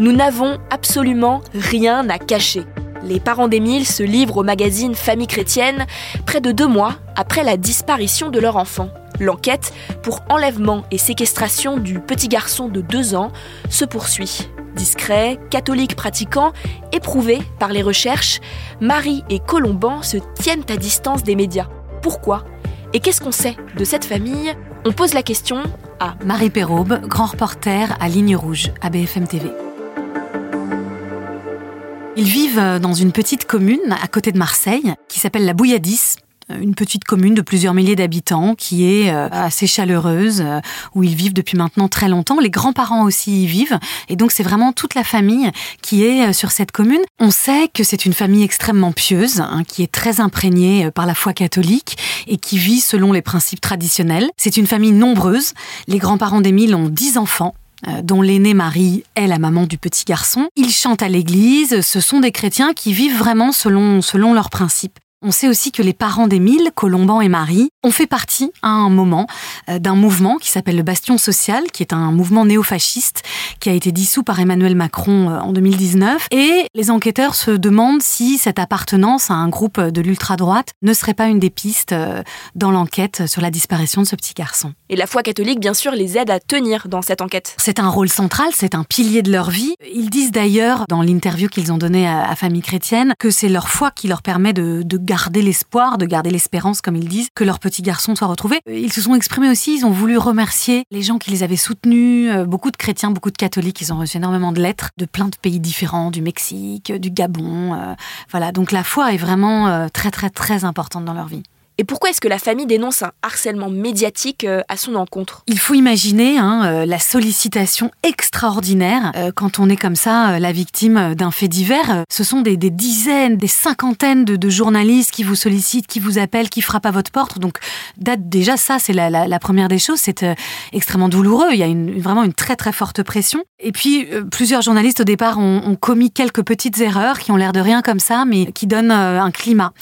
Nous n'avons absolument rien à cacher. Les parents d'Émile se livrent au magazine Famille chrétienne près de deux mois après la disparition de leur enfant. L'enquête pour enlèvement et séquestration du petit garçon de deux ans se poursuit. Discret, catholique pratiquant, éprouvé par les recherches, Marie et Colomban se tiennent à distance des médias. Pourquoi Et qu'est-ce qu'on sait de cette famille? On pose la question à Marie Perraube, grand reporter à Ligne Rouge, à BFM TV. Ils vivent dans une petite commune à côté de Marseille qui s'appelle la Bouilladis une petite commune de plusieurs milliers d'habitants qui est euh, assez chaleureuse, euh, où ils vivent depuis maintenant très longtemps. Les grands-parents aussi y vivent. Et donc c'est vraiment toute la famille qui est euh, sur cette commune. On sait que c'est une famille extrêmement pieuse, hein, qui est très imprégnée par la foi catholique et qui vit selon les principes traditionnels. C'est une famille nombreuse. Les grands-parents d'Émile ont dix enfants dont l'aînée Marie est la maman du petit garçon. Ils chantent à l'église, ce sont des chrétiens qui vivent vraiment selon, selon leurs principes. On sait aussi que les parents d'Émile, Colomban et Marie, ont fait partie à un moment euh, d'un mouvement qui s'appelle le Bastion Social, qui est un mouvement néofasciste qui a été dissous par Emmanuel Macron euh, en 2019. Et les enquêteurs se demandent si cette appartenance à un groupe de l'ultra-droite ne serait pas une des pistes euh, dans l'enquête sur la disparition de ce petit garçon. Et la foi catholique, bien sûr, les aide à tenir dans cette enquête. C'est un rôle central, c'est un pilier de leur vie. Ils disent d'ailleurs, dans l'interview qu'ils ont donnée à, Famille Chrétienne, que c'est leur foi qui leur permet de, de garder l'espoir, de garder l'espérance, comme ils disent, que leur petit garçon soit retrouvé. Ils se sont exprimés aussi, ils ont voulu remercier les gens qui les avaient soutenus, euh, beaucoup de chrétiens, beaucoup de catholiques, ils ont reçu énormément de lettres de plein de pays différents, du Mexique, du Gabon. Euh, voilà, donc la foi est vraiment euh, très très très importante dans leur vie. Et pourquoi est-ce que la famille dénonce un harcèlement médiatique euh, à son encontre? Il faut imaginer hein, euh, la sollicitation extraordinaire euh, quand on est comme ça la victime d'un fait divers. Ce sont des, dizaines, des cinquantaines de, journalistes qui vous sollicitent, qui vous appellent, qui frappent à votre porte. Donc date déjà ça, c'est la, première des choses. C'est extrêmement douloureux. Il y a une, vraiment une très très forte pression. Et puis plusieurs journalistes au départ ont, ont, commis quelques petites erreurs qui ont l'air de rien comme ça, mais qui donnent un climat.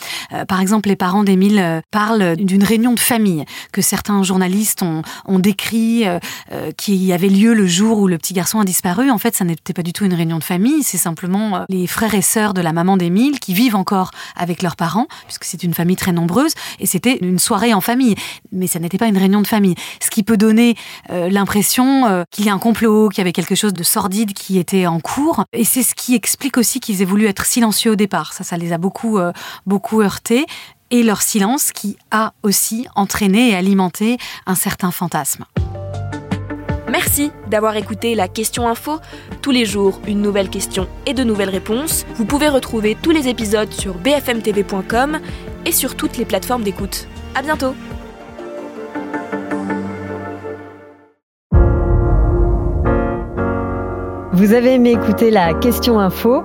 par exemple, les parents d'Émile parle d'une réunion de famille que certains journalistes ont, ont décrit, euh, euh, qui avait lieu le jour où le petit garçon a disparu. En fait, ça n'était pas du tout une réunion de famille, c'est simplement euh, les frères et sœurs de la maman d'Émile qui vivent encore avec leurs parents, puisque c'est une famille très nombreuse, et c'était une soirée en famille. Mais ça n'était pas une réunion de famille. Ce qui peut donner l'impression qu'il y a un complot, qu'il y avait quelque chose de sordide qui était en cours. Et c'est ce qui explique aussi qu'ils aient voulu être silencieux au départ. Ça, ça les a beaucoup, beaucoup heurtés et leur silence qui a aussi entraîné et alimenté un certain fantasme. Merci d'avoir écouté la question info. Tous les jours, une nouvelle question et de nouvelles réponses. Vous pouvez retrouver tous les épisodes sur bfmtv.com et sur toutes les plateformes d'écoute. À bientôt. Vous avez aimé écouter la question info?